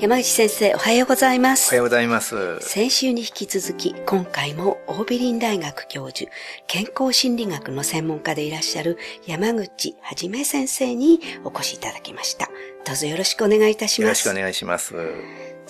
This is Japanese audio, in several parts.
山内先生、おはようございまおすは。ようございます。先週に引き続き、今回もオービリン大学教授、健康心理学の専門家でいらっしゃる山口はじめ先生にお越しいただきました。どうぞよろしくお願いいたします。よろしくお願いします。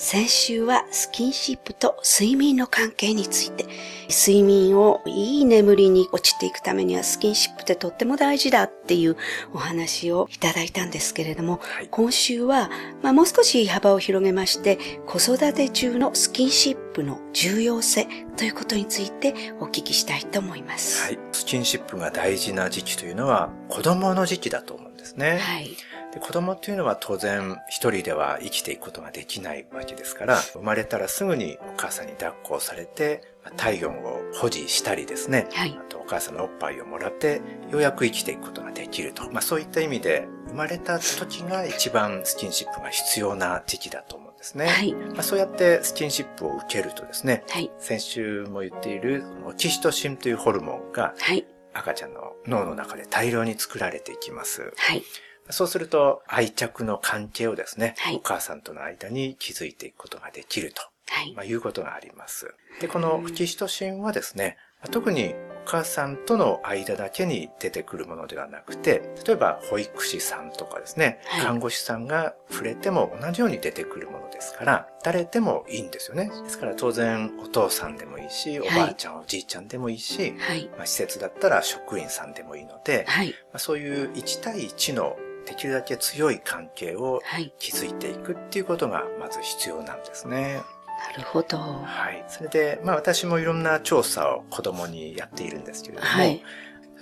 先週はスキンシップと睡眠の関係について、睡眠をいい眠りに落ちていくためにはスキンシップってとっても大事だっていうお話をいただいたんですけれども、はい今週は、まあ、もう少し幅を広げまして、子育て中のスキンシップの重要性ということについてお聞きしたいと思います。はい。スキンシップが大事な時期というのは子供の時期だと思うんですね。はい。で子供っていうのは当然一人では生きていくことができないわけですから、生まれたらすぐにお母さんに抱っこをされて、まあ体温を保持したりですね。はいあとお母さんのおっぱいをもらって、ようやく生きていくことができると。まあそういった意味で、生まれた時が一番スキンシップが必要な時期だと思うんですね。はい。まあ、そうやってスキンシップを受けるとですね、はい。先週も言っているオキシトシンというホルモンがはい。赤ちゃんの脳の中で大量に作られていきます。はい。そうすると愛着の関係をですね、はいお母さんとの間に築いていくことができると、はい。まあ、いうことがあります。で、このオキシトシンはですね、特にお母さんとの間だけに出てくるものではなくて、例えば保育士さんとかですね、はい看護師さんが触れても同じように出てくるものですから、誰でもいいんですよね。ですから当然お父さんでもいいし、おばあちゃん、おじいちゃんでもいいし、はい。まあ、施設だったら職員さんでもいいので、はい。まあ、そういう1対1のできるだけ強い関係をはい。築いていくっていうことがまず必要なんですね。なるほど。はい。それで、まあ私もいろんな調査を子供にやっているんですけれども、はい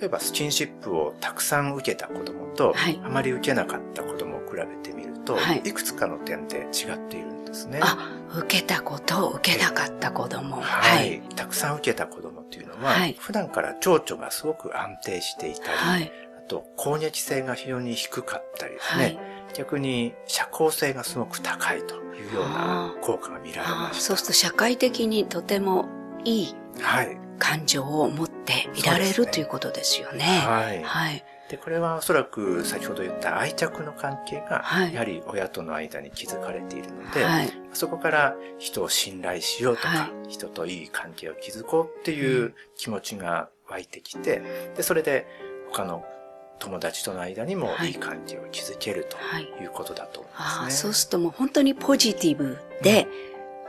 例えばスキンシップをたくさん受けた子供と、はいあまり受けなかった子供を比べてみると、はいい、くつかの点で違っているんですね。あ、受けたこと、受けなかった子供。はい、たくさん受けた子供っていうのは、はい普段から情緒がすごく安定していたり、と攻撃性が非常に低かったりですね、はい。逆に社交性がすごく高いというような効果が見られあました。ーそうすると社会的にとてもいいはい。感情を持っていられそうですねるということですよね。はい。はい。で、これはおそらく先ほど言った愛着の関係が、はいやはり親との間に築かれているので、はい。そこから人を信頼しようとか、は人といい関係を築こうっていう気持ちが湧いてきて、で、それで他の友達との間にもはいいい関係を築けるとはいいうことだと思いますね。そうするともう本当にポジティブで、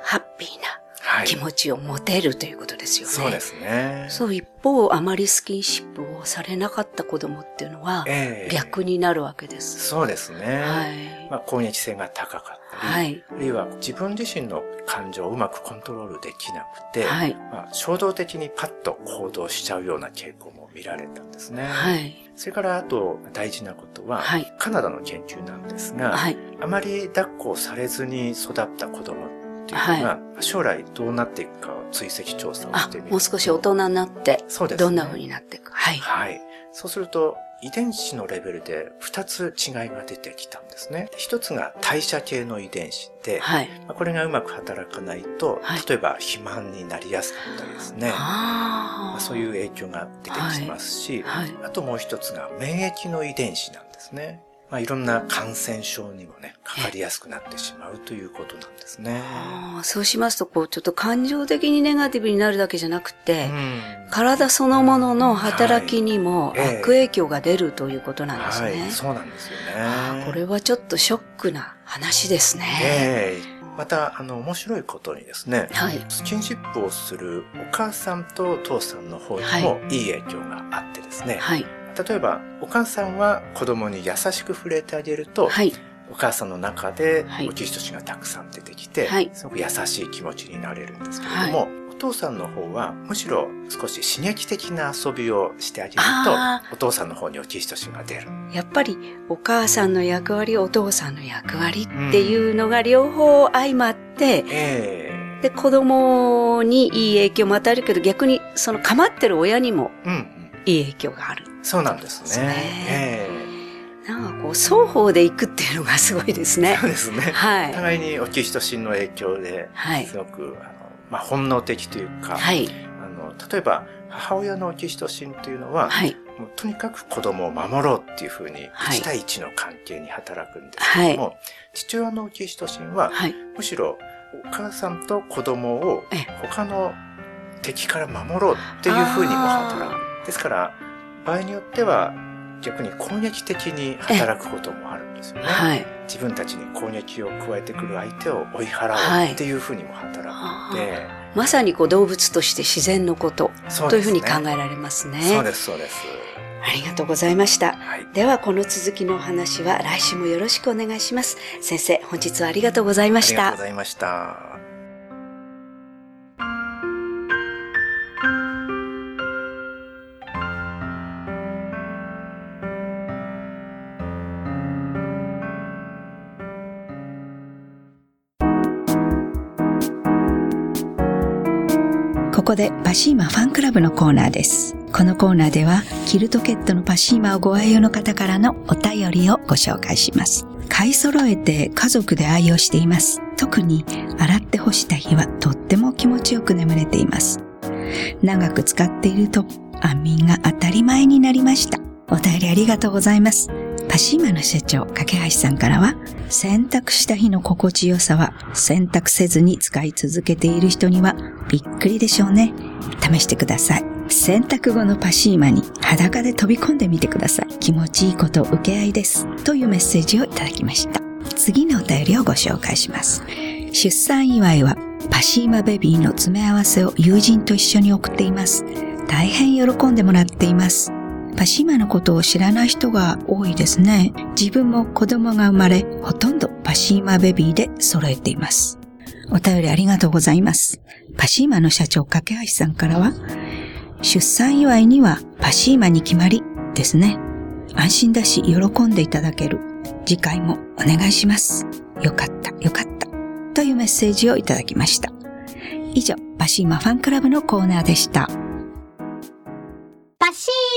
ハッピーなはい。気持ちを持てるということですよね。そうですね。そう、一方、あまりスキンシップをされなかった子供っていうのは、ええ逆になるわけです。そうですね。はい。まあ、攻撃性が高かったり、はい。あるいは自分自身の感情をうまくコントロールできなくて、はい。まあ、衝動的にパッと行動しちゃうような傾向も見られたんですね。はい。それからあと大事なことは、はいカナダの研究なんですが、はい。あまり抱っこをされずに育った子供っていうのが、将来どうなっていくかを追跡調査をあしてみる、ともう少し大人になって、そうですねどんな風になっていくはい。はい。そうすると、遺伝子のレベルで2つ違いが出てきたんですね。1つが代謝系の遺伝子で、はい。まあこれがうまく働かないと、はい例えば肥満になりやすかったりですね。まあそういう影響が出てきますし、はい。あともう一つが免疫の遺伝子なんですね。まあいろんな感染症にもね、かかりやすくなってしまうということなんですね。そうしますと、こう、ちょっと感情的にネガティブになるだけじゃなくて、うん体そのものの働きにも悪影響が出るということなんですね。はい、そうなんですよね。これはちょっとショックな話ですね。ええまた、あの、面白いことにですね、はい。スキンシップをするお母さんとお父さんの方にもいい影響があってですね、はい。例えばお母さんは子供に優しく触れてあげると、はい。お母さんの中ではい。オキシトシンがたくさん出てきて、はい。すごく優しい気持ちになれるんですけれども、お父さんの方はむしろ少し刺激的な遊びをしてあげるあとお父さんの方にオキシトシンが出る。やっぱりお母さんの役割、お父さんの役割っていうのが両方相まって、ええ。で、子供にいい影響も与えるけど、逆にその構ってる親にもうんうん、いい影響がある。そうなんですね。ねええなんかこう、双方で行くっていうのがすごいですねそ。うですね。はい。互いにオキシトシンの影響で、はいす。ごく、あの、まあ、本能的というか、はい。あの、例えば母親のオキシトシンというのは、はい。もうとにかく子供を守ろうっていうふうにはい1対1の関係に働くんですけども、父親のオキシトシンははい。むしろお母さんと子供をええ他の敵から守ろうっていうふうにも働く。ですから場合によっては逆に攻撃的に働くこともあるんですよね。はい。自分たちに攻撃を加えてくる相手を追い払うっていうふうにも働くので、まさにこう動物として自然のことそうというふうに考えられますね。そうです、そうです。ありがとうございました。はい。ではこの続きのお話は来週もよろしくお願いします。先生、本日はありがとうございましたありがとうご。ざいました。ここでパシーマファンクラブのコーナーです。このコーナーでは、キルトケットのパシーマをご愛用の方からのお便りをご紹介します。買い揃えて家族で愛用しています。特に洗って干した日はとっても気持ちよく眠れています。長く使っていると安眠が当たり前になりました。お便りありがとうございます。シーマの社長、架橋さんからは、洗濯した日の心地よさは、洗濯せずに使い続けている人にはびっくりでしょうね。試してください。洗濯後のパシーマに裸で飛び込んでみてください。気持ちいいこと受け合いです。というメッセージをいただきました。次のお便りをご紹介します。出産祝いはパシーマベビーの詰め合わせを友人と一緒に送っています。大変喜んでもらっています。パシーマのことを知らない人が多いですね。自分も子供が生まれ、ほとんどパシーマベビーで揃えています。お便りありがとうございます。パシーマの社長、架橋さんからは、出産祝いにはパシーマに決まりですね。安心だし喜んでいただける。次回もお願いします。よかった、よかった。というメッセージをいただきました。以上、パシーマファンクラブのコーナーでした。